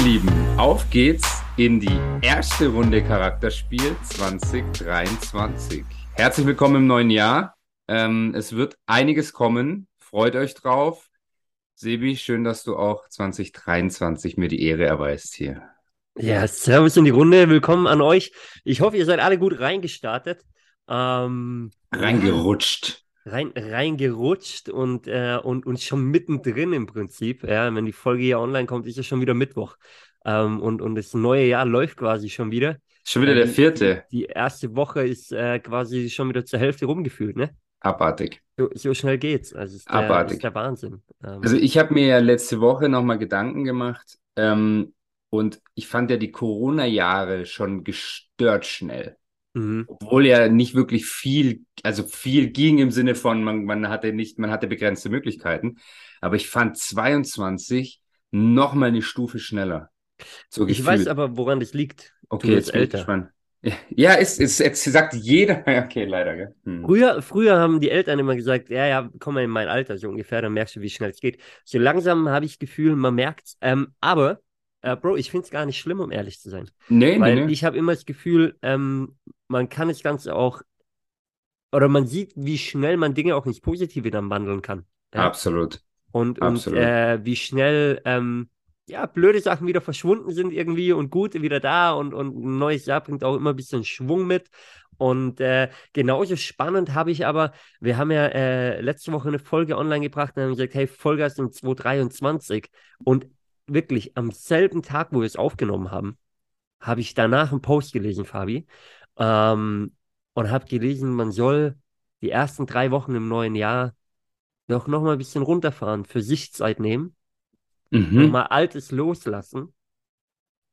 Ihr Lieben, auf geht's in die erste Runde Charakterspiel 2023. Herzlich willkommen im neuen Jahr. Ähm, es wird einiges kommen. Freut euch drauf. Sebi, schön, dass du auch 2023 mir die Ehre erweist hier. Ja, Servus in die Runde. Willkommen an euch. Ich hoffe, ihr seid alle gut reingestartet. Ähm, Reingerutscht. Rein, reingerutscht und, äh, und, und schon mittendrin im Prinzip. Ja, wenn die Folge hier online kommt, ist ja schon wieder Mittwoch. Ähm, und, und das neue Jahr läuft quasi schon wieder. Schon wieder der Ähm, vierte. Die, die erste Woche ist äh, quasi schon wieder zur Hälfte rumgefühlt, ne? Abartig. So, so schnell geht's. Also ist der, Abartig. ist der Wahnsinn. Ähm, Also ich habe mir ja letzte Woche nochmal Gedanken gemacht ähm, und ich fand ja die Corona-Jahre schon gestört schnell. Mhm. Obwohl ja nicht wirklich viel, also viel ging im Sinne von, man, man hatte nicht, man hatte begrenzte Möglichkeiten. Aber ich fand 22 noch mal eine Stufe schneller. So Ich weiß aber, woran das liegt. Okay, du jetzt bin älter. gespannt. Ja, ist, ist, jetzt sagt jeder, okay, leider, gell? Hm. Früher, früher haben die Eltern immer gesagt, ja, ja, komm mal in mein Alter, so ungefähr, dann merkst du, wie schnell es geht. So langsam habe ich das Gefühl, man merkt's. Ähm, aber, äh, Bro, ich finde es gar nicht schlimm, um ehrlich zu sein. Nee, nee, Weil nee. ich habe immer das Gefühl, ähm, man kann das Ganze auch, oder man sieht, wie schnell man Dinge auch ins Positive dann wandeln kann. Ja? Absolut. Und, und absolut. äh, wie schnell ähm, ja, blöde Sachen wieder verschwunden sind irgendwie und gute wieder da und, und ein neues Jahr bringt auch immer ein bisschen Schwung mit. Und äh, genauso spannend habe ich aber, wir haben ja äh, letzte Woche eine Folge online gebracht und haben gesagt, hey, Vollgas in 2023. Und wirklich am selben Tag, wo wir es aufgenommen haben, habe ich danach einen Post gelesen, Fabi. Ähm, und habe gelesen, man soll die ersten drei Wochen im neuen Jahr doch noch mal ein bisschen runterfahren, für sich Zeit nehmen Mhm. mal Altes loslassen.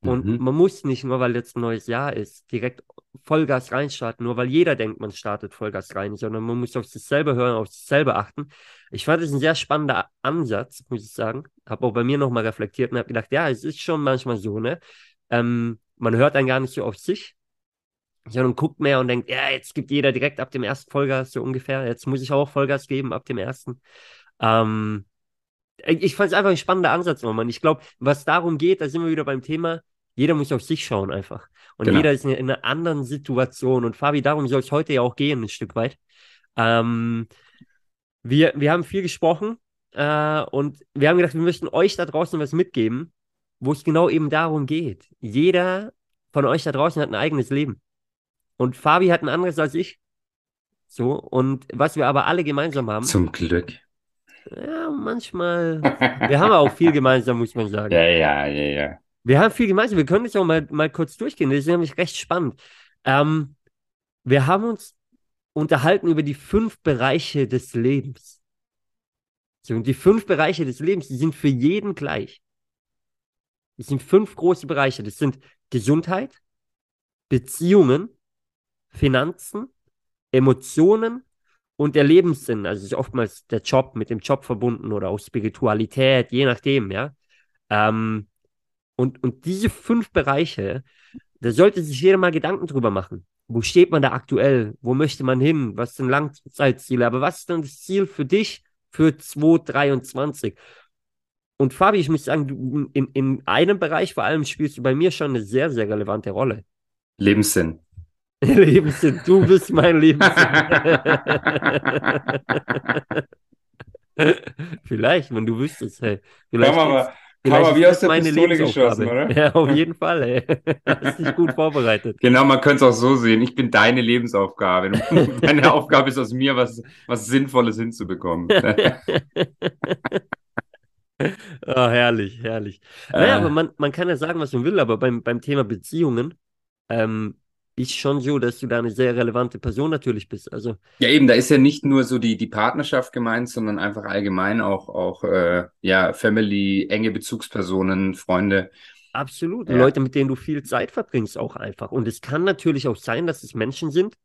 Und Mhm. man muss nicht, nur weil jetzt ein neues Jahr ist, direkt Vollgas reinstarten, nur weil jeder denkt, man startet Vollgas rein, sondern man muss auf sich selber hören, auf sich selber achten. Ich fand es ein sehr spannender Ansatz, muss ich sagen. Habe auch bei mir nochmal reflektiert und habe gedacht, ja, es ist schon manchmal so, ne? Ähm, man hört dann gar nicht so auf sich, sondern guckt mehr und denkt, ja, jetzt gibt jeder direkt ab dem ersten Vollgas, so ungefähr. Jetzt muss ich auch Vollgas geben ab dem ersten. Ähm, ich fand es einfach ein spannender Ansatz, Norman. Ich glaube, was darum geht, da sind wir wieder beim Thema, jeder muss auf sich schauen einfach. Und Genau. jeder ist in, in einer anderen Situation. Und Fabi, darum soll es heute ja auch gehen, ein Stück weit. Ähm, wir, wir haben viel gesprochen äh, und wir haben gedacht, wir möchten euch da draußen was mitgeben, wo es genau eben darum geht. Jeder von euch da draußen hat ein eigenes Leben. Und Fabi hat ein anderes als ich. So, und was wir aber alle gemeinsam haben, Zum Glück. ja, manchmal. Wir haben auch viel gemeinsam, muss man sagen. Ja, ja, ja, ja. Wir haben viel gemeinsam. Wir können das auch mal, mal kurz durchgehen. Das ist nämlich recht spannend. Ähm, wir haben uns unterhalten über die fünf Bereiche des Lebens. So, und die fünf Bereiche des Lebens, die sind für jeden gleich. Das sind fünf große Bereiche. Das sind Gesundheit, Beziehungen, Finanzen, Emotionen und der Lebenssinn. Also ist oftmals der Job mit dem Job verbunden oder auch Spiritualität, je nachdem, ja. Ähm, und, und diese fünf Bereiche, da sollte sich jeder mal Gedanken drüber machen. Wo steht man da aktuell? Wo möchte man hin? Was sind Langzeitziele? Aber was ist denn das Ziel für dich für 2023? Und Fabi, ich muss sagen, du, in, in einem Bereich vor allem spielst du bei mir schon eine sehr, sehr relevante Rolle. Lebenssinn. Lebenssinn, du bist mein Lebenssinn. Vielleicht, wenn du wüsstest, hey. Vielleicht Komm aber, vielleicht aber wie aus der meine Pistole geschossen, oder? Ja, auf jeden Fall, ey. Hast dich gut vorbereitet. Genau, man könnte es auch so sehen. Ich bin deine Lebensaufgabe. Deine Aufgabe ist aus mir, was, was Sinnvolles hinzubekommen. Ah, herrlich, herrlich. Naja, Äh. aber man, man kann ja sagen, was man will, aber beim, beim Thema Beziehungen ähm, ist schon so, dass du da eine sehr relevante Person natürlich bist. Also, Ja, eben, da ist ja nicht nur so die, die Partnerschaft gemeint, sondern einfach allgemein auch, auch äh, ja, Family, enge Bezugspersonen, Freunde. Absolut. Ja. Leute, mit denen du viel Zeit verbringst, auch einfach. Und es kann natürlich auch sein, dass es Menschen sind,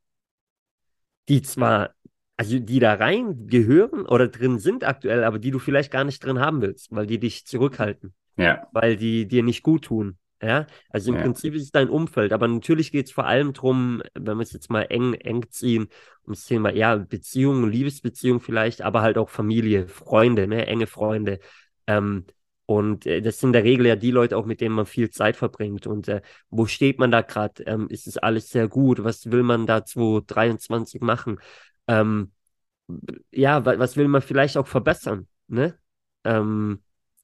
die zwar, also die da rein gehören oder drin sind aktuell, aber die du vielleicht gar nicht drin haben willst, weil die dich zurückhalten, Ja, weil die dir nicht gut tun. Ja, also im Ja. Prinzip ist es dein Umfeld, aber natürlich geht es vor allem darum, wenn wir es jetzt mal eng, eng ziehen, ums Thema, ja, Beziehungen, Liebesbeziehungen vielleicht, aber halt auch Familie, Freunde, ne, enge Freunde. Ähm, Und äh, das sind in der Regel ja die Leute auch, mit denen man viel Zeit verbringt. Und äh, wo steht man da gerade? Ähm, ist es alles sehr gut? Was will man da 2023 machen? Ähm, ja, was will man vielleicht auch verbessern? Ne? Ähm,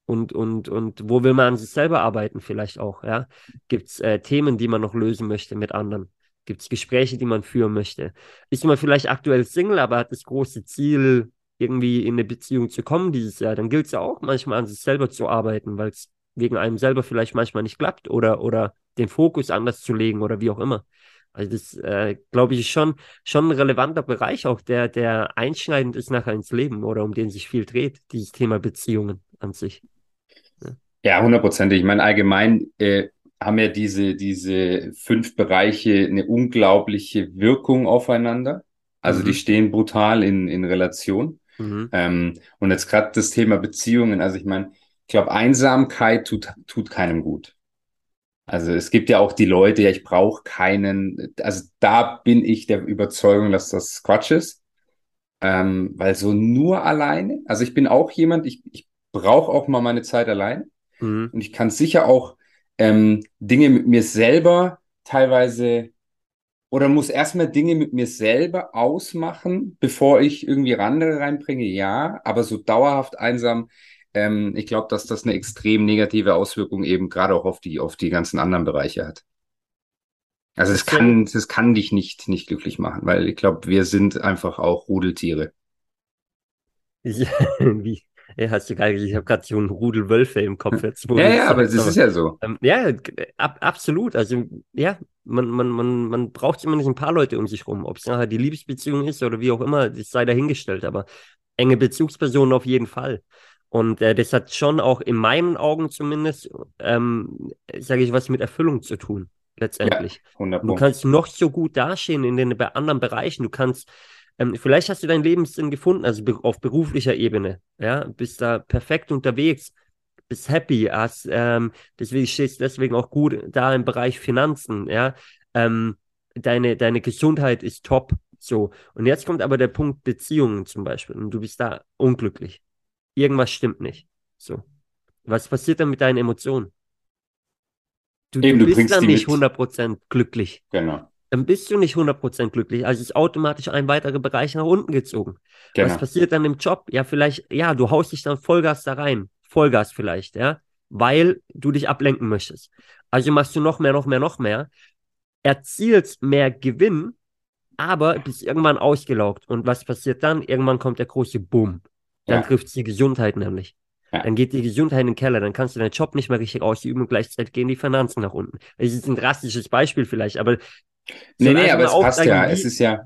und, und, und wo will man an sich selber arbeiten vielleicht auch, ja? Gibt es äh, Themen, die man noch lösen möchte mit anderen? Gibt es Gespräche, die man führen möchte? Ist man vielleicht aktuell Single, aber hat das große Ziel, irgendwie in eine Beziehung zu kommen dieses Jahr? Dann gilt es ja auch manchmal an sich selber zu arbeiten, weil es wegen einem selber vielleicht manchmal nicht klappt oder, oder den Fokus anders zu legen oder wie auch immer. Also das, äh, glaube ich, ist schon, schon ein relevanter Bereich auch, der, der einschneidend ist nachher ins Leben oder um den sich viel dreht, dieses Thema Beziehungen an sich. Ja, hundertprozentig. Ich meine, allgemein äh, haben ja diese, diese fünf Bereiche eine unglaubliche Wirkung aufeinander. Also mhm. die stehen brutal in, in Relation. Mhm. Ähm, und jetzt gerade das Thema Beziehungen. Also ich meine, ich glaube, Einsamkeit tut, tut keinem gut. Also es gibt ja auch die Leute, ja, ich brauche keinen, also da bin ich der Überzeugung, dass das Quatsch ist. Ähm, weil so nur alleine, also ich bin auch jemand, ich, ich brauche auch mal meine Zeit allein. Mhm. Und ich kann sicher auch ähm, Dinge mit mir selber teilweise oder muss erstmal Dinge mit mir selber ausmachen, bevor ich irgendwie andere reinbringe. Ja, aber so dauerhaft einsam, ähm, ich glaube, dass das eine extrem negative Auswirkung eben gerade auch auf die, auf die ganzen anderen Bereiche hat. Also es kann, es kann dich nicht, nicht glücklich machen, weil ich glaube, wir sind einfach auch Rudeltiere. Ja, wie, ja, hast du geil Ich habe gerade so einen Rudel Wölfe im Kopf jetzt. Ja, ja, aber das ist ja so. Ähm, ja, ab, absolut. Also, ja, man, man, man, man braucht zumindest ein paar Leute um sich rum. Ob es nachher die Liebesbeziehung ist oder wie auch immer, das sei dahingestellt. Aber enge Bezugspersonen auf jeden Fall. Und äh, das hat schon auch in meinen Augen zumindest, ähm, sage ich, was mit Erfüllung zu tun, letztendlich. Ja, du kannst noch so gut dastehen in den anderen Bereichen. Du kannst ähm, vielleicht hast du deinen Lebenssinn gefunden, also auf beruflicher Ebene. Ja, bist da perfekt unterwegs, bist happy, hast, ähm, deswegen stehst deswegen auch gut da im Bereich Finanzen. Ja, ähm, deine, deine Gesundheit ist top. So. Und jetzt kommt aber der Punkt Beziehungen zum Beispiel. Und du bist da unglücklich. Irgendwas stimmt nicht. So. Was passiert dann mit deinen Emotionen? Du, Eben, du, du bist dann nicht 100% glücklich. Genau dann bist du nicht 100% glücklich. Also ist automatisch ein weiterer Bereich nach unten gezogen. Genau. Was passiert dann im Job? Ja, vielleicht, ja, du haust dich dann Vollgas da rein. Vollgas vielleicht, ja, weil du dich ablenken möchtest. Also machst du noch mehr, noch mehr, noch mehr, erzielst mehr Gewinn, aber bist irgendwann ausgelaugt. Und was passiert dann? Irgendwann kommt der große Boom. Dann ja. trifft die Gesundheit nämlich. Ja. Dann geht die Gesundheit in den Keller, dann kannst du deinen Job nicht mehr richtig ausüben und gleichzeitig gehen die Finanzen nach unten. Das ist ein drastisches Beispiel vielleicht, aber Nee, nee, aber es passt ja. Es ist ja.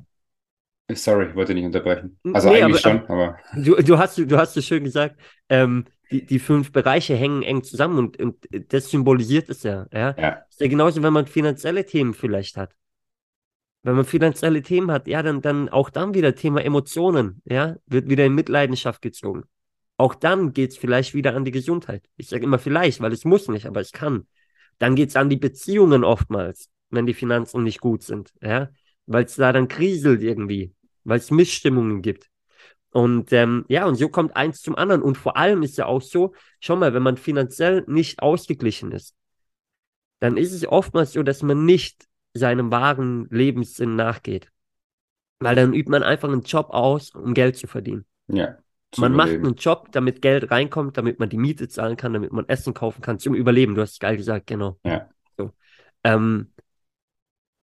Sorry, ich wollte nicht unterbrechen. Also nee, eigentlich aber, schon, aber. Du, du, hast, du hast es schön gesagt, ähm, die, die fünf Bereiche hängen eng zusammen und, und das symbolisiert es ja, ja. Ja. Ist ja genauso, wenn man finanzielle Themen vielleicht hat. Wenn man finanzielle Themen hat, ja, dann, dann auch dann wieder Thema Emotionen, ja, wird wieder in Mitleidenschaft gezogen. Auch dann geht es vielleicht wieder an die Gesundheit. Ich sage immer vielleicht, weil es muss nicht, aber es kann. Dann geht es an die Beziehungen oftmals wenn die Finanzen nicht gut sind, ja, weil es da dann kriselt irgendwie, weil es Missstimmungen gibt. Und ähm, ja, und so kommt eins zum anderen. Und vor allem ist ja auch so, schau mal, wenn man finanziell nicht ausgeglichen ist, dann ist es oftmals so, dass man nicht seinem wahren Lebenssinn nachgeht. Weil dann übt man einfach einen Job aus, um Geld zu verdienen. Ja. Man macht einen Job, damit Geld reinkommt, damit man die Miete zahlen kann, damit man Essen kaufen kann, zum Überleben. Du hast es geil gesagt, genau. Ja. So. Ähm,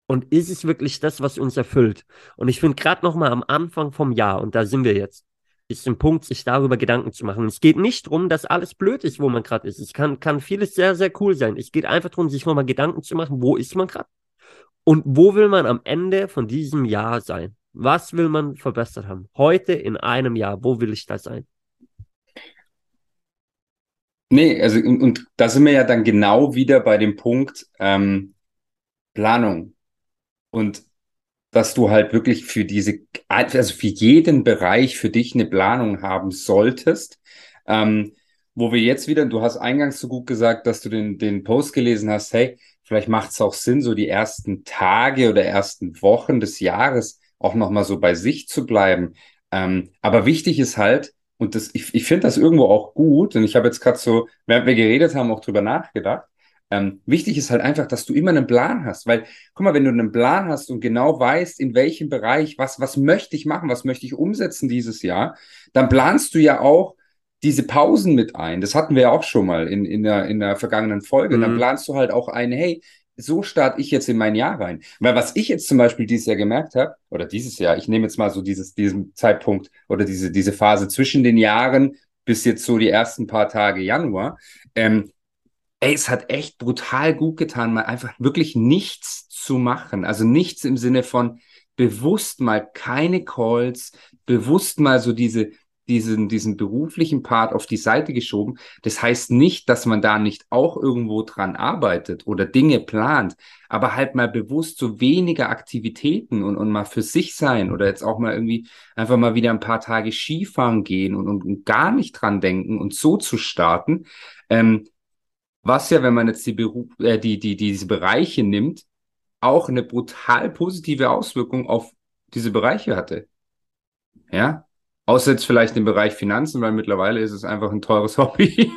und ist es wirklich das, was uns erfüllt? Und ich finde gerade noch mal am Anfang vom Jahr, und da sind wir jetzt, ist ein Punkt, sich darüber Gedanken zu machen. Es geht nicht darum, dass alles blöd ist, wo man gerade ist. Es kann, kann vieles sehr, sehr cool sein. Es geht einfach darum, sich nochmal Gedanken zu machen, wo ist man gerade? Und wo will man am Ende von diesem Jahr sein? Was will man verbessert haben? Heute in einem Jahr, wo will ich da sein? Nee, also und, und da sind wir ja dann genau wieder bei dem Punkt ähm, Planung. Und dass du halt wirklich für diese, also für jeden Bereich für dich eine Planung haben solltest. Ähm, wo wir jetzt wieder, du hast eingangs so gut gesagt, dass du den, den Post gelesen hast, hey, vielleicht macht es auch Sinn, so die ersten Tage oder ersten Wochen des Jahres auch nochmal so bei sich zu bleiben. Ähm, aber wichtig ist halt, und das, ich, ich finde das irgendwo auch gut. Und ich habe jetzt gerade so, während wir geredet haben, auch drüber nachgedacht. Ähm, wichtig ist halt einfach, dass du immer einen Plan hast, weil, guck mal, wenn du einen Plan hast und genau weißt, in welchem Bereich, was, was möchte ich machen, was möchte ich umsetzen dieses Jahr, dann planst du ja auch diese Pausen mit ein. Das hatten wir ja auch schon mal in, in, der, in der vergangenen Folge. Mhm. Dann planst du halt auch ein, hey, so starte ich jetzt in mein Jahr rein. Weil was ich jetzt zum Beispiel dieses Jahr gemerkt habe, oder dieses Jahr, ich nehme jetzt mal so dieses, diesen Zeitpunkt oder diese, diese Phase zwischen den Jahren bis jetzt so die ersten paar Tage Januar, ähm, ey, es hat echt brutal gut getan, mal einfach wirklich nichts zu machen. Also nichts im Sinne von bewusst mal keine Calls, bewusst mal so diese, diesen, diesen beruflichen Part auf die Seite geschoben. Das heißt nicht, dass man da nicht auch irgendwo dran arbeitet oder Dinge plant, aber halt mal bewusst so weniger Aktivitäten und, und mal für sich sein oder jetzt auch mal irgendwie einfach mal wieder ein paar Tage Skifahren gehen und, und, und gar nicht dran denken und so zu starten. Ähm, was ja, wenn man jetzt die, Beruf, äh, die, die, die diese Bereiche nimmt, auch eine brutal positive Auswirkung auf diese Bereiche hatte. Ja, Außer jetzt vielleicht im Bereich Finanzen, weil mittlerweile ist es einfach ein teures Hobby.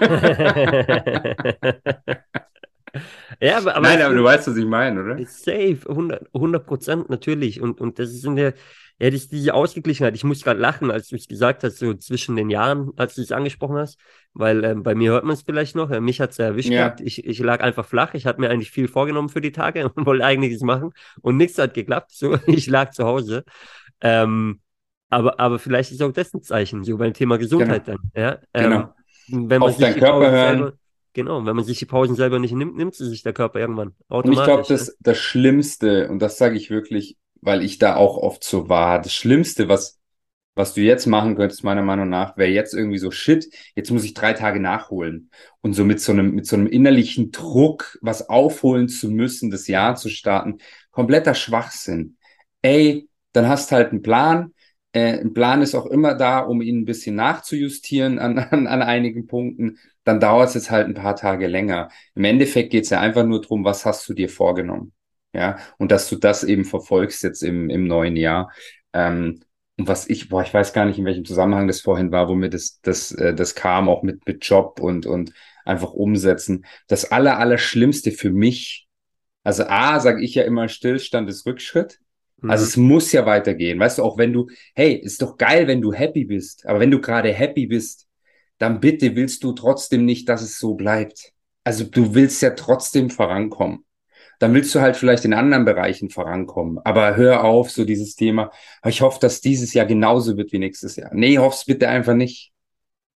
ja, aber, aber Nein, aber du weißt, was ich meine, oder? Safe, 100 Prozent natürlich. Und, und das ist in der, ja, das ist diese Ausgeglichenheit. Ich muss gerade lachen, als du es gesagt hast, so zwischen den Jahren, als du es angesprochen hast, weil ähm, bei mir hört man es vielleicht noch. mich hat es erwischt ja. gehabt. Ich, ich lag einfach flach. Ich hatte mir eigentlich viel vorgenommen für die Tage und wollte einiges machen und nichts hat geklappt. So, ich lag zu Hause. Ähm, aber, aber vielleicht ist auch das ein Zeichen, so beim Thema Gesundheit genau. dann. Ja? Genau. Ähm, wenn man Auf deinen Körper hören. Selber, genau, wenn man sich die Pausen selber nicht nimmt, nimmt sie sich der Körper irgendwann automatisch. Und ich glaube, das, das Schlimmste, und das sage ich wirklich, weil ich da auch oft so war, das Schlimmste, was, was du jetzt machen könntest, meiner Meinung nach, wäre jetzt irgendwie so, shit, jetzt muss ich drei Tage nachholen. Und so mit so einem, mit so einem innerlichen Druck, was aufholen zu müssen, das Jahr zu starten, kompletter Schwachsinn. Ey, dann hast halt einen Plan, äh, ein Plan ist auch immer da, um ihn ein bisschen nachzujustieren an, an, an einigen Punkten. Dann dauert es jetzt halt ein paar Tage länger. Im Endeffekt geht es ja einfach nur darum, was hast du dir vorgenommen? Ja, und dass du das eben verfolgst jetzt im, im neuen Jahr. Ähm, und was ich, boah, ich weiß gar nicht, in welchem Zusammenhang das vorhin war, wo mir das, das, äh, das kam, auch mit, mit Job und, und einfach umsetzen. Das aller, aller Schlimmste für mich, also A, sage ich ja immer, Stillstand ist Rückschritt. Also mhm. es muss ja weitergehen. Weißt du, auch wenn du, hey, ist doch geil, wenn du happy bist. Aber wenn du gerade happy bist, dann bitte willst du trotzdem nicht, dass es so bleibt. Also du willst ja trotzdem vorankommen. Dann willst du halt vielleicht in anderen Bereichen vorankommen. Aber hör auf, so dieses Thema. Ich hoffe, dass dieses Jahr genauso wird wie nächstes Jahr. Nee, hoff's bitte einfach nicht.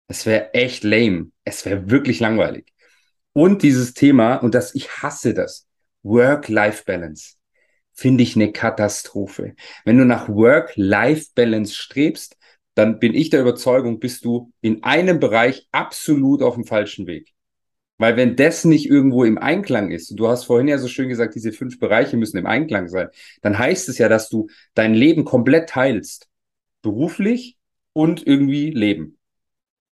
Es wäre echt lame. Es wäre wirklich langweilig. Und dieses Thema, und das, ich hasse das. Work-Life-Balance finde ich eine Katastrophe. Wenn du nach Work-Life-Balance strebst, dann bin ich der Überzeugung, bist du in einem Bereich absolut auf dem falschen Weg. Weil wenn das nicht irgendwo im Einklang ist, du hast vorhin ja so schön gesagt, diese fünf Bereiche müssen im Einklang sein, dann heißt es ja, dass du dein Leben komplett teilst. Beruflich und irgendwie Leben.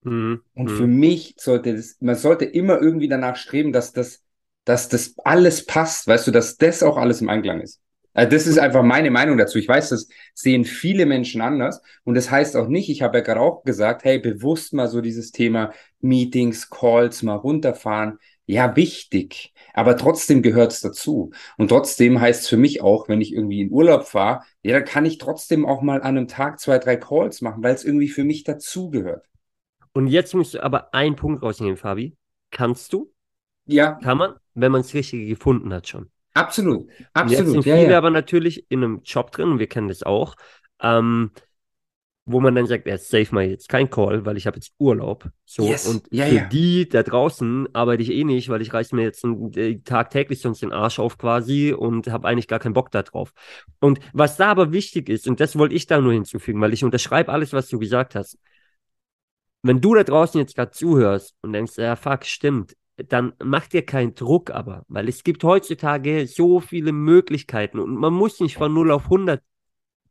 Mhm. Und mhm. für mich sollte das, man sollte immer irgendwie danach streben, dass das, dass das alles passt, weißt du, dass das auch alles im Einklang ist. Also das ist einfach meine Meinung dazu. Ich weiß, das sehen viele Menschen anders. Und das heißt auch nicht, ich habe ja gerade auch gesagt, hey, bewusst mal so dieses Thema Meetings, Calls mal runterfahren. Ja, wichtig. Aber trotzdem gehört es dazu. Und trotzdem heißt es für mich auch, wenn ich irgendwie in Urlaub fahre, ja, dann kann ich trotzdem auch mal an einem Tag zwei, drei Calls machen, weil es irgendwie für mich dazugehört. Und jetzt musst du aber einen Punkt rausnehmen, Fabi. Kannst du? Ja. Kann man, wenn man es richtig gefunden hat schon. Absolut, absolut. Jetzt sind ja, viele ja. aber natürlich in einem Job drin, und wir kennen das auch, ähm, wo man dann sagt, jetzt safe mal jetzt kein Call, weil ich habe jetzt Urlaub. So yes. und ja, für ja. die da draußen arbeite ich eh nicht, weil ich reiße mir jetzt einen, äh, tagtäglich sonst den Arsch auf quasi und habe eigentlich gar keinen Bock da drauf. Und was da aber wichtig ist, und das wollte ich da nur hinzufügen, weil ich unterschreibe alles, was du gesagt hast. Wenn du da draußen jetzt gerade zuhörst und denkst, ja, fuck, stimmt, dann mach dir keinen Druck aber, weil es gibt heutzutage so viele Möglichkeiten und man muss nicht von 0 auf 100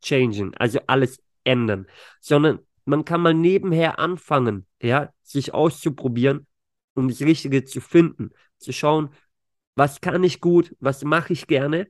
changen, also alles ändern, sondern man kann mal nebenher anfangen, ja, sich auszuprobieren, um das Richtige zu finden, zu schauen, was kann ich gut, was mache ich gerne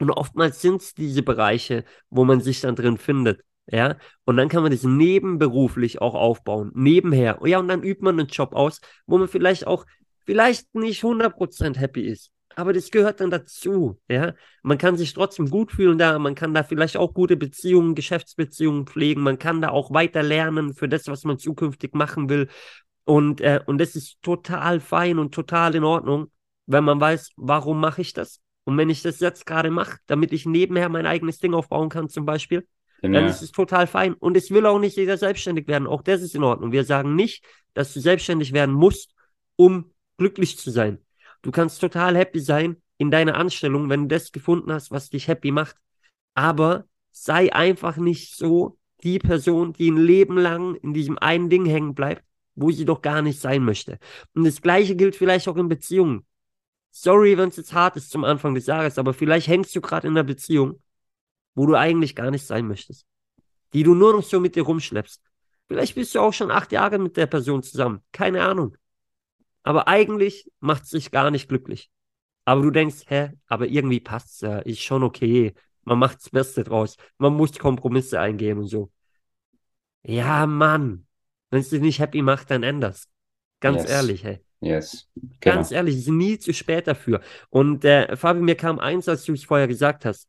und oftmals sind es diese Bereiche, wo man sich dann drin findet. Ja, und dann kann man das nebenberuflich auch aufbauen, nebenher. Ja, und dann übt man einen Job aus, wo man vielleicht auch, vielleicht nicht 100% happy ist. Aber das gehört dann dazu, ja. Man kann sich trotzdem gut fühlen da, man kann da vielleicht auch gute Beziehungen, Geschäftsbeziehungen pflegen, man kann da auch weiter lernen für das, was man zukünftig machen will. Und, äh, und das ist total fein und total in Ordnung, wenn man weiß, warum mache ich das? Und wenn ich das jetzt gerade mache, damit ich nebenher mein eigenes Ding aufbauen kann, zum Beispiel, genau. dann ist es total fein. Und es will auch nicht jeder selbstständig werden. Auch das ist in Ordnung. Wir sagen nicht, dass du selbstständig werden musst, um glücklich zu sein. Du kannst total happy sein in deiner Anstellung, wenn du das gefunden hast, was dich happy macht. Aber sei einfach nicht so die Person, die ein Leben lang in diesem einen Ding hängen bleibt, wo sie doch gar nicht sein möchte. Und das Gleiche gilt vielleicht auch in Beziehungen. Sorry, wenn es jetzt hart ist zum Anfang des Jahres, aber vielleicht hängst du gerade in einer Beziehung, wo du eigentlich gar nicht sein möchtest. Die du nur noch so mit dir rumschleppst. Vielleicht bist du auch schon acht Jahre mit der Person zusammen. Keine Ahnung. Aber eigentlich macht es dich gar nicht glücklich. Aber du denkst, hä, aber irgendwie passt es ja, ist schon okay. Man macht das Beste draus. Man muss Kompromisse eingehen und so. Ja, Mann. Wenn es dich nicht happy macht, dann änderst. Ganz yes. ehrlich, hey. Yes. Genau. Ganz ehrlich, es ist nie zu spät dafür. Und äh, Fabi, mir kam eins, als du es vorher gesagt hast.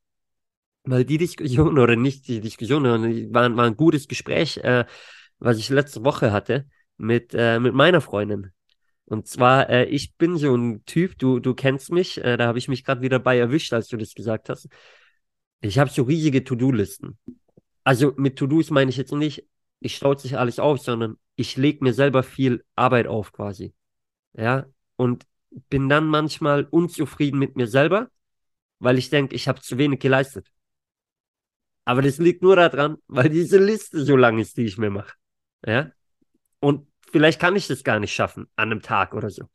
Weil die Diskussion, oder nicht die Diskussion, sondern war, war ein gutes Gespräch, äh, was ich letzte Woche hatte mit, äh, mit meiner Freundin. Und zwar, äh, ich bin so ein Typ, du, du kennst mich, äh, da habe ich mich gerade wieder bei erwischt, als du das gesagt hast. Ich habe so riesige To-Do-Listen. Also mit To-Dos meine ich jetzt nicht, ich staut sich alles auf, sondern ich lege mir selber viel Arbeit auf quasi. Ja, und bin dann manchmal unzufrieden mit mir selber, weil ich denke, ich habe zu wenig geleistet. Aber das liegt nur daran, weil diese Liste so lang ist, die ich mir mache. Ja, und vielleicht kann ich das gar nicht schaffen an einem Tag oder so.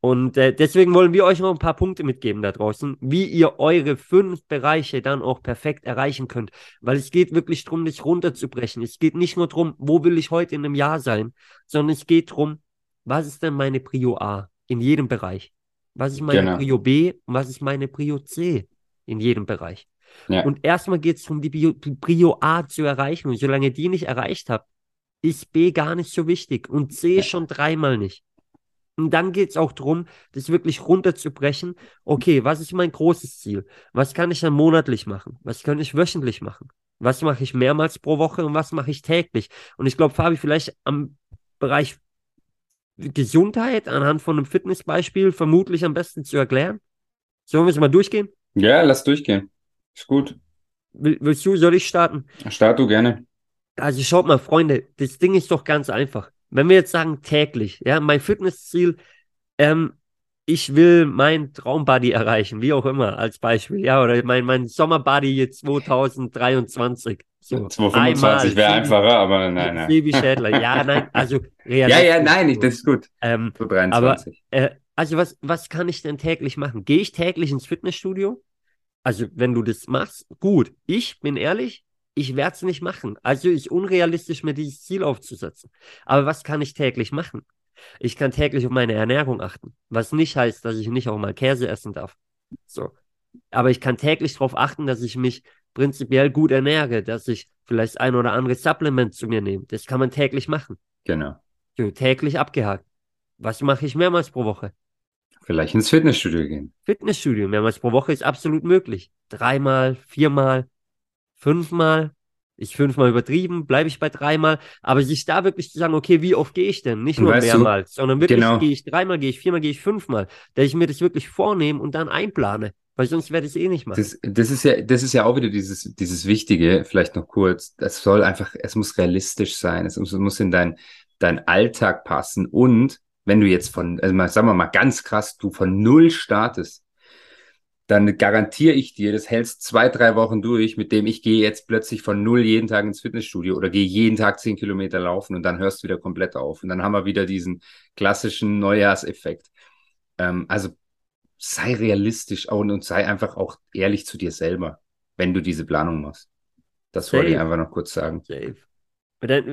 Und äh, deswegen wollen wir euch noch ein paar Punkte mitgeben da draußen, wie ihr eure fünf Bereiche dann auch perfekt erreichen könnt. Weil es geht wirklich darum, dich runterzubrechen. Es geht nicht nur darum, wo will ich heute in einem Jahr sein, sondern es geht darum, was ist denn meine Prio A in jedem Bereich? Was ist meine genau. Prio B und was ist meine Prio C in jedem Bereich? Ja. Und erstmal geht es darum, die Prio A zu erreichen. Und solange die nicht erreicht habt, ist B gar nicht so wichtig und C schon dreimal nicht. Und dann geht es auch darum, das wirklich runterzubrechen. Okay, was ist mein großes Ziel? Was kann ich dann monatlich machen? Was kann ich wöchentlich machen? Was mache ich mehrmals pro Woche und was mache ich täglich? Und ich glaube, Fabi, vielleicht am Bereich Gesundheit anhand von einem Fitnessbeispiel vermutlich am besten zu erklären. Sollen wir es mal durchgehen? Ja, lass durchgehen. Ist gut. Will, willst du, soll ich starten? Start du gerne. Also schaut mal, Freunde, das Ding ist doch ganz einfach. Wenn wir jetzt sagen täglich, ja, mein Fitnessziel, ähm, ich will mein Traumbody erreichen, wie auch immer, als Beispiel, ja, oder mein, mein Sommerbody 2023. So, 225 wäre einfacher, aber nein, nein. Wie Schädler. Ja, nein, also Ja, ja, nein, das ist gut. Ähm, so 23. Aber, äh, also was, was kann ich denn täglich machen? Gehe ich täglich ins Fitnessstudio? Also, wenn du das machst, gut. Ich bin ehrlich, ich werde es nicht machen. Also ist unrealistisch, mir dieses Ziel aufzusetzen. Aber was kann ich täglich machen? Ich kann täglich auf meine Ernährung achten, was nicht heißt, dass ich nicht auch mal Käse essen darf. So. Aber ich kann täglich darauf achten, dass ich mich prinzipiell gut ernähre, dass ich vielleicht ein oder andere Supplement zu mir nehme. Das kann man täglich machen. Genau. So, täglich abgehakt. Was mache ich mehrmals pro Woche? Vielleicht ins Fitnessstudio gehen. Fitnessstudio mehrmals pro Woche ist absolut möglich. Dreimal, viermal, fünfmal, ich fünfmal übertrieben, bleibe ich bei dreimal, aber sich da wirklich zu sagen, okay, wie oft gehe ich denn? Nicht nur mehrmals, du, sondern wirklich genau. gehe ich dreimal, gehe ich viermal, gehe ich fünfmal, dass ich mir das wirklich vornehme und dann einplane, weil sonst werde ich es eh nicht machen. Das, das, ist ja, das ist ja auch wieder dieses, dieses Wichtige, vielleicht noch kurz, es soll einfach, es muss realistisch sein, es muss, muss in dein, dein Alltag passen und wenn du jetzt von, also mal, sagen wir mal ganz krass, du von null startest, dann garantiere ich dir, das hältst zwei, drei Wochen durch, mit dem ich gehe jetzt plötzlich von null jeden Tag ins Fitnessstudio oder gehe jeden Tag zehn Kilometer laufen und dann hörst du wieder komplett auf. Und dann haben wir wieder diesen klassischen Neujahrseffekt. Ähm, also sei realistisch und, und sei einfach auch ehrlich zu dir selber, wenn du diese Planung machst. Das Safe. wollte ich einfach noch kurz sagen. Safe.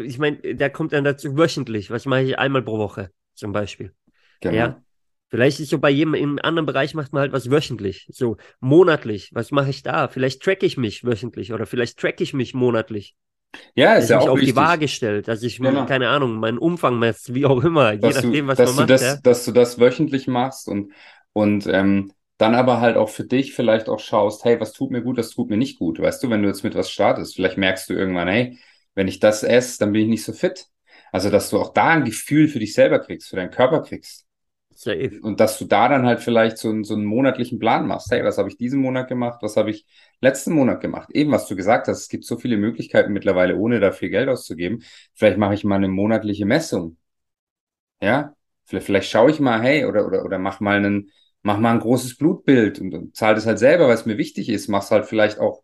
ich meine, da kommt dann dazu wöchentlich. Was mache ich einmal pro Woche zum Beispiel? Genau. Ja, Vielleicht ist so bei jedem in einem anderen Bereich macht man halt was wöchentlich, so monatlich. Was mache ich da? Vielleicht track ich mich wöchentlich oder vielleicht track ich mich monatlich. Ja, ist dass ja ich auch auf die wichtig. Waage stelle, dass ich, Genau. keine Ahnung, meinen Umfang messe, wie auch immer, je dass du, nachdem, was dass man du macht, das, ja. dass du das wöchentlich machst und, und ähm, dann aber halt auch für dich vielleicht auch schaust, hey, was tut mir gut, was tut mir nicht gut. Weißt du, wenn du jetzt mit was startest, vielleicht merkst du irgendwann, hey, wenn ich das esse, dann bin ich nicht so fit. Also, dass du auch da ein Gefühl für dich selber kriegst, für deinen Körper kriegst. Safe. Und dass du da dann halt vielleicht so, einen- so einen monatlichen Plan machst. Hey, was habe ich diesen Monat gemacht? Was habe ich letzten Monat gemacht? Eben, was du gesagt hast, es gibt so viele Möglichkeiten mittlerweile, ohne da viel Geld auszugeben. Vielleicht mache ich mal eine monatliche Messung. Ja, vielleicht, vielleicht schaue ich mal, hey, oder, oder, oder mach mal einen, mach mal ein großes Blutbild und, und zahl das halt selber, weil es mir wichtig ist. Mach's halt vielleicht auch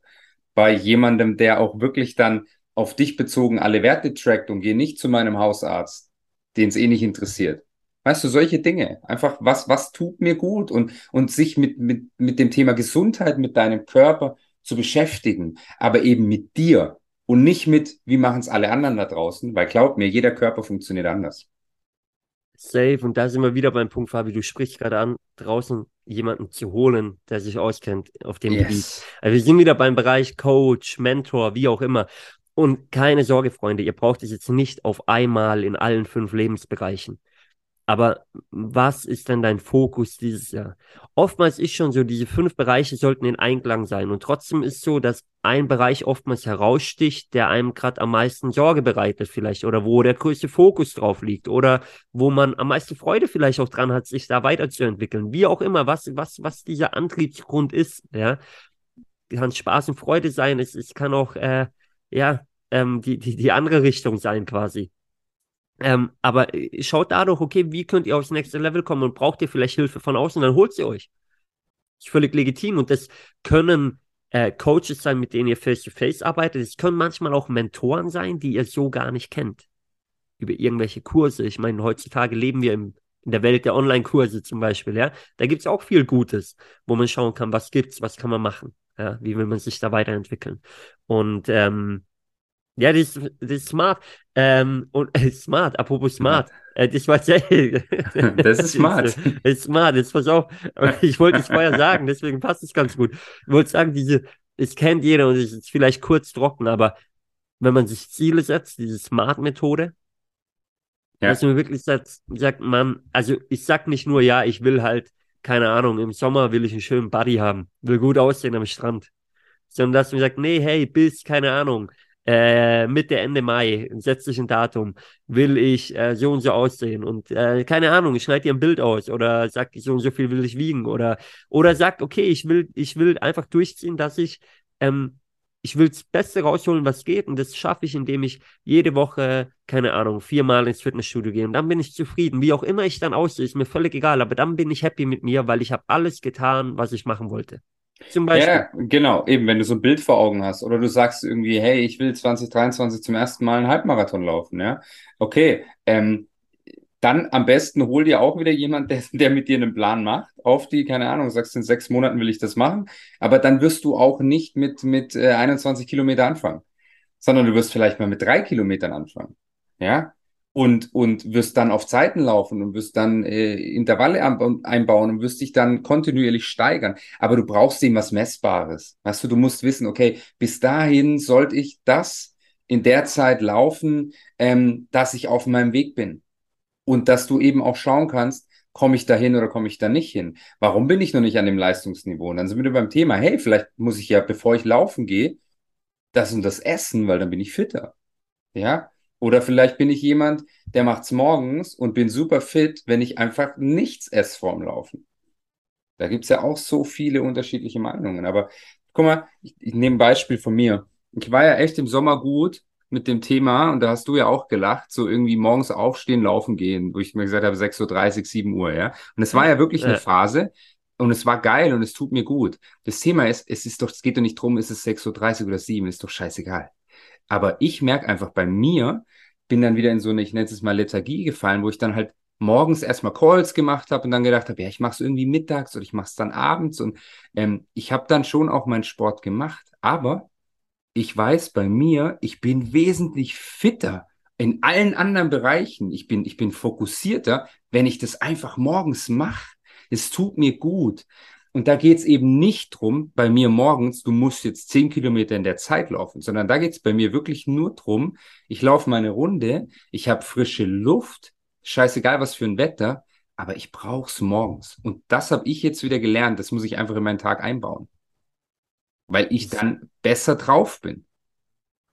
bei jemandem, der auch wirklich dann auf dich bezogen alle Werte trackt und geh nicht zu meinem Hausarzt, den es eh nicht interessiert. Weißt du, solche Dinge. Einfach, was, was tut mir gut und, und sich mit, mit, mit dem Thema Gesundheit, mit deinem Körper zu beschäftigen, aber eben mit dir und nicht mit, wie machen es alle anderen da draußen, weil glaub mir, jeder Körper funktioniert anders. Safe. Und da sind wir wieder beim Punkt, Fabi, du sprichst gerade an, draußen jemanden zu holen, der sich auskennt auf dem Gebiet. Yes. Also wir sind wieder beim Bereich Coach, Mentor, wie auch immer. Und keine Sorge, Freunde, ihr braucht es jetzt nicht auf einmal in allen fünf Lebensbereichen. Aber was ist denn dein Fokus dieses Jahr? Oftmals ist schon so, diese fünf Bereiche sollten in Einklang sein. Und trotzdem ist so, dass ein Bereich oftmals heraussticht, der einem gerade am meisten Sorge bereitet vielleicht oder wo der größte Fokus drauf liegt oder wo man am meisten Freude vielleicht auch dran hat, sich da weiterzuentwickeln. Wie auch immer, was, was, was dieser Antriebsgrund ist, ja. Kann Spaß und Freude sein, es, es kann auch, äh, ja, ähm, die, die, die andere Richtung sein quasi. Ähm, aber äh, schaut da doch, okay, wie könnt ihr aufs nächste Level kommen und braucht ihr vielleicht Hilfe von außen, dann holt sie euch. Ist völlig legitim und das können äh, Coaches sein, mit denen ihr face-to-face arbeitet. Es können manchmal auch Mentoren sein, die ihr so gar nicht kennt. Über irgendwelche Kurse. Ich meine, heutzutage leben wir im, in der Welt der Online-Kurse zum Beispiel, ja. Da gibt es auch viel Gutes, wo man schauen kann, was gibt's, was kann man machen, ja, wie will man sich da weiterentwickeln. Und ähm, ja, das, ist- das ist smart. Ähm, und äh, smart, apropos smart. Äh, das war sehr. Das ist smart. Das ist smart, jetzt pass auf. Ich wollte es vorher sagen, deswegen passt es ganz gut. Ich wollte sagen, diese, es kennt jeder und es ist vielleicht kurz trocken, aber wenn man sich Ziele setzt, diese Smart-Methode, Ja. dass man wirklich sagt, sagt man, also ich sag nicht nur, ja, ich will halt, keine Ahnung, im Sommer will ich einen schönen Buddy haben, will gut aussehen am Strand, sondern dass man sagt, nee, hey, bis, keine Ahnung, äh, Mitte, Ende Mai, setz dich ein Datum, will ich äh, so und so aussehen. Und äh, keine Ahnung, ich schneide dir ein Bild aus oder sag, so und so viel will ich wiegen oder, oder sag, okay, ich will, ich will einfach durchziehen, dass ich, ähm, ich will das Beste rausholen, was geht. Und das schaffe ich, indem ich jede Woche, keine Ahnung, viermal ins Fitnessstudio gehe. Und dann bin ich zufrieden, wie auch immer ich dann aussehe, ist mir völlig egal, aber dann bin ich happy mit mir, weil ich habe alles getan, was ich machen wollte. Zum Beispiel. Ja, genau. Eben, wenn du so ein Bild vor Augen hast oder du sagst irgendwie, hey, ich will 2023 zum ersten Mal einen Halbmarathon laufen, ja. Okay, ähm, dann am besten hol dir auch wieder jemand, der, der mit dir einen Plan macht. Auf die, keine Ahnung, sagst in sechs Monaten will ich das machen. Aber dann wirst du auch nicht mit, mit äh, 21 Kilometer anfangen, sondern du wirst vielleicht mal mit drei Kilometern anfangen. Ja. Und, und wirst dann auf Zeiten laufen und wirst dann äh, Intervalle einbauen und wirst dich dann kontinuierlich steigern. Aber du brauchst eben was Messbares. Weißt du, du musst wissen, okay, bis dahin sollte ich das in der Zeit laufen, ähm, dass ich auf meinem Weg bin. Und dass du eben auch schauen kannst, komme ich da hin oder komme ich da nicht hin? Warum bin ich noch nicht an dem Leistungsniveau? Und dann sind wir beim Thema, hey, vielleicht muss ich ja, bevor ich laufen gehe, das und das essen, weil dann bin ich fitter. Ja? Oder vielleicht bin ich jemand, der macht's morgens und bin super fit, wenn ich einfach nichts esse vorm Laufen. Da gibt's ja auch so viele unterschiedliche Meinungen. Aber guck mal, ich, ich nehme ein Beispiel von mir. Ich war ja echt im Sommer gut mit dem Thema, und da hast du ja auch gelacht, so irgendwie morgens aufstehen, laufen gehen, wo ich mir gesagt habe, 6.30 Uhr, 7 Uhr, ja. Und es war ja wirklich eine Ja. Phase, und es war geil und es tut mir gut. Das Thema ist, es ist doch, es geht doch nicht drum, ist es 6.30 Uhr oder 7, ist doch scheißegal. Aber ich merke einfach bei mir, bin dann wieder in so eine, ich nenne es mal Lethargie gefallen, wo ich dann halt morgens erstmal Calls gemacht habe und dann gedacht habe, ja, ich mache es irgendwie mittags oder ich mache es dann abends und ähm, ich habe dann schon auch meinen Sport gemacht, aber ich weiß bei mir, ich bin wesentlich fitter in allen anderen Bereichen. Ich bin, ich bin fokussierter, wenn ich das einfach morgens mache. Es tut mir gut. Und da geht es eben nicht drum, bei mir morgens, du musst jetzt zehn Kilometer in der Zeit laufen, sondern da geht es bei mir wirklich nur drum, ich laufe meine Runde, ich habe frische Luft, scheißegal was für ein Wetter, aber ich brauche es morgens. Und das habe ich jetzt wieder gelernt, das muss ich einfach in meinen Tag einbauen. Weil ich dann besser drauf bin.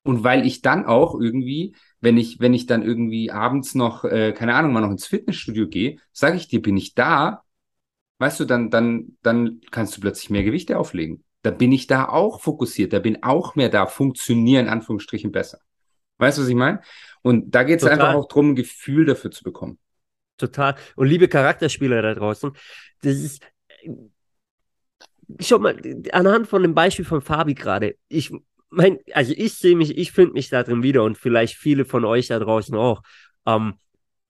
Und weil ich dann auch irgendwie, wenn ich, wenn ich dann irgendwie abends noch, äh, keine Ahnung, mal noch ins Fitnessstudio gehe, sage ich dir, bin ich da, weißt du, dann, dann, dann kannst du plötzlich mehr Gewichte auflegen. Da bin ich da auch fokussiert, da bin auch mehr da, funktionieren, Anführungsstrichen, besser. Weißt du, was ich meine? Und da geht es einfach auch darum, ein Gefühl dafür zu bekommen. Total. Und liebe Charakterspieler da draußen, das ist, schau mal, anhand von dem Beispiel von Fabi gerade, ich mein, also ich sehe mich, ich finde mich da drin wieder und vielleicht viele von euch da draußen auch. Ähm,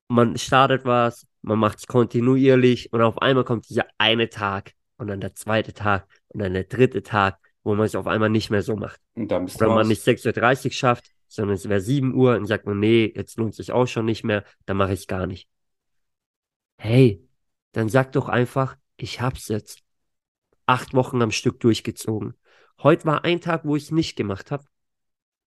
man startet was, man macht es kontinuierlich und auf einmal kommt dieser eine Tag und dann der zweite Tag und dann der dritte Tag, wo man es auf einmal nicht mehr so macht. Und dann bist Oder man nicht 6.30 Uhr schafft, sondern es wäre 7 Uhr und sagt man, nee, jetzt lohnt sich auch schon nicht mehr, dann mache ich es gar nicht. Hey, dann sag doch einfach, ich hab's jetzt acht Wochen am Stück durchgezogen. Heute war ein Tag, wo ich es nicht gemacht habe.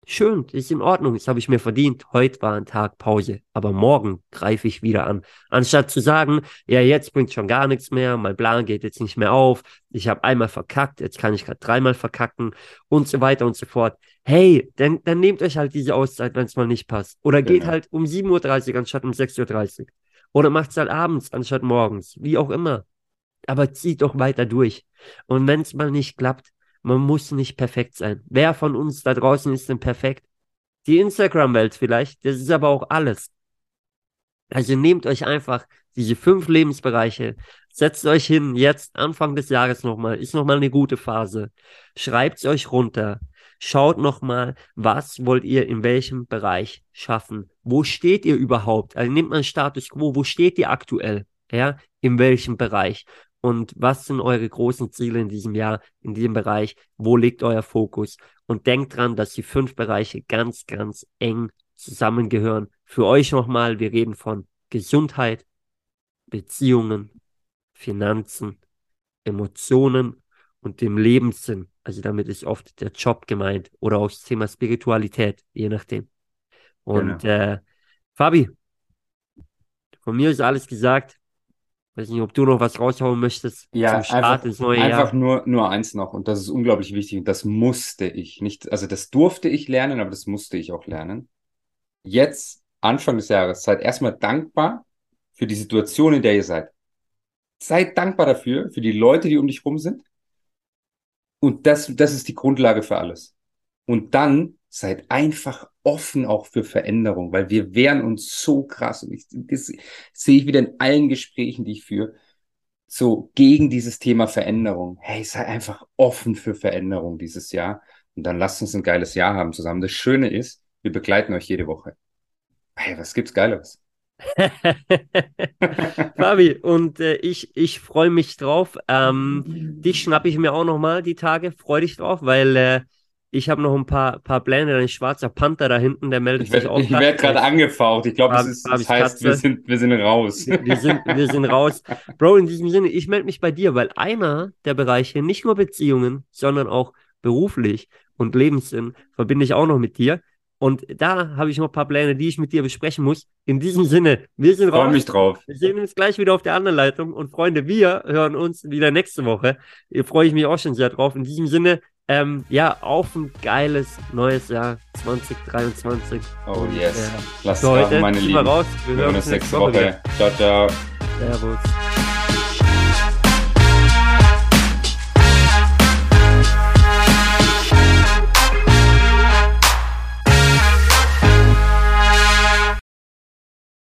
Schön, ist in Ordnung, das habe ich mir verdient. Heute war ein Tag Pause, aber morgen greife ich wieder an. Anstatt zu sagen, ja, jetzt bringt schon gar nichts mehr, mein Plan geht jetzt nicht mehr auf, ich habe einmal verkackt, jetzt kann ich gerade dreimal verkacken und so weiter und so fort. Hey, dann, dann nehmt euch halt diese Auszeit, wenn es mal nicht passt. Oder geht genau. halt um 7.30 Uhr anstatt um 6.30 Uhr. Oder macht es halt abends anstatt morgens, wie auch immer. Aber zieht doch weiter durch. Und wenn es mal nicht klappt, man muss nicht perfekt sein. Wer von uns da draußen ist denn perfekt? Die Instagram-Welt vielleicht, das ist aber auch alles. Also nehmt euch einfach diese fünf Lebensbereiche, setzt euch hin, jetzt Anfang des Jahres nochmal, ist nochmal eine gute Phase. Schreibt euch runter. Schaut nochmal, was wollt ihr in welchem Bereich schaffen? Wo steht ihr überhaupt? Also nehmt mal Status Quo, wo steht ihr aktuell? Ja, in welchem Bereich? Und was sind eure großen Ziele in diesem Jahr, in diesem Bereich, wo liegt euer Fokus und denkt dran, dass die fünf Bereiche ganz, ganz eng zusammengehören. Für euch nochmal, wir reden von Gesundheit, Beziehungen, Finanzen, Emotionen und dem Lebenssinn. Also damit ist oft der Job gemeint oder auch das Thema Spiritualität, je nachdem. Und genau. äh, Fabi, von mir ist alles gesagt. Weiß nicht, ob du noch was raushauen möchtest ja, zum Start einfach, ins neue Jahr. Einfach nur, nur eins noch und das ist unglaublich wichtig und das musste ich nicht, also das durfte ich lernen, aber das musste ich auch lernen. Jetzt, Anfang des Jahres, seid erstmal dankbar für die Situation, in der ihr seid. Seid dankbar dafür, für die Leute, die um dich rum sind. Und das, das ist die Grundlage für alles. Und dann seid einfach offen auch für Veränderung, weil wir wehren uns so krass und ich, das sehe ich wieder in allen Gesprächen, die ich führe, so gegen dieses Thema Veränderung. Hey, sei einfach offen für Veränderung dieses Jahr und dann lasst uns ein geiles Jahr haben zusammen. Das Schöne ist, wir begleiten euch jede Woche. Hey, was gibt's Geileres? Fabi, und äh, ich, ich freue mich drauf. Ähm, dich schnappe ich mir auch nochmal die Tage. Freue dich drauf, weil äh, ich habe noch ein paar, paar Pläne. Ein schwarzer Panther da hinten, der meldet werd, sich auch. Ich werde gerade angefaucht. Ich glaube, das, das heißt, wir sind, wir sind raus. Wir sind, wir sind raus. Bro, in diesem Sinne, ich melde mich bei dir, weil einer der Bereiche, nicht nur Beziehungen, sondern auch beruflich und Lebenssinn, verbinde ich auch noch mit dir. Und da habe ich noch ein paar Pläne, die ich mit dir besprechen muss. In diesem Sinne, wir sind raus. Freue mich drauf. Wir sehen uns gleich wieder auf der anderen Leitung. Und Freunde, wir hören uns wieder nächste Woche. Hier freue ich mich auch schon sehr drauf. In diesem Sinne, ähm, ja, auf ein geiles neues Jahr 2023. Oh Und, yes. Äh, Lass heute, meine Lieben. Raus. Wir, wir hören uns nächste Woche. Woche. Ciao, ciao. Servus.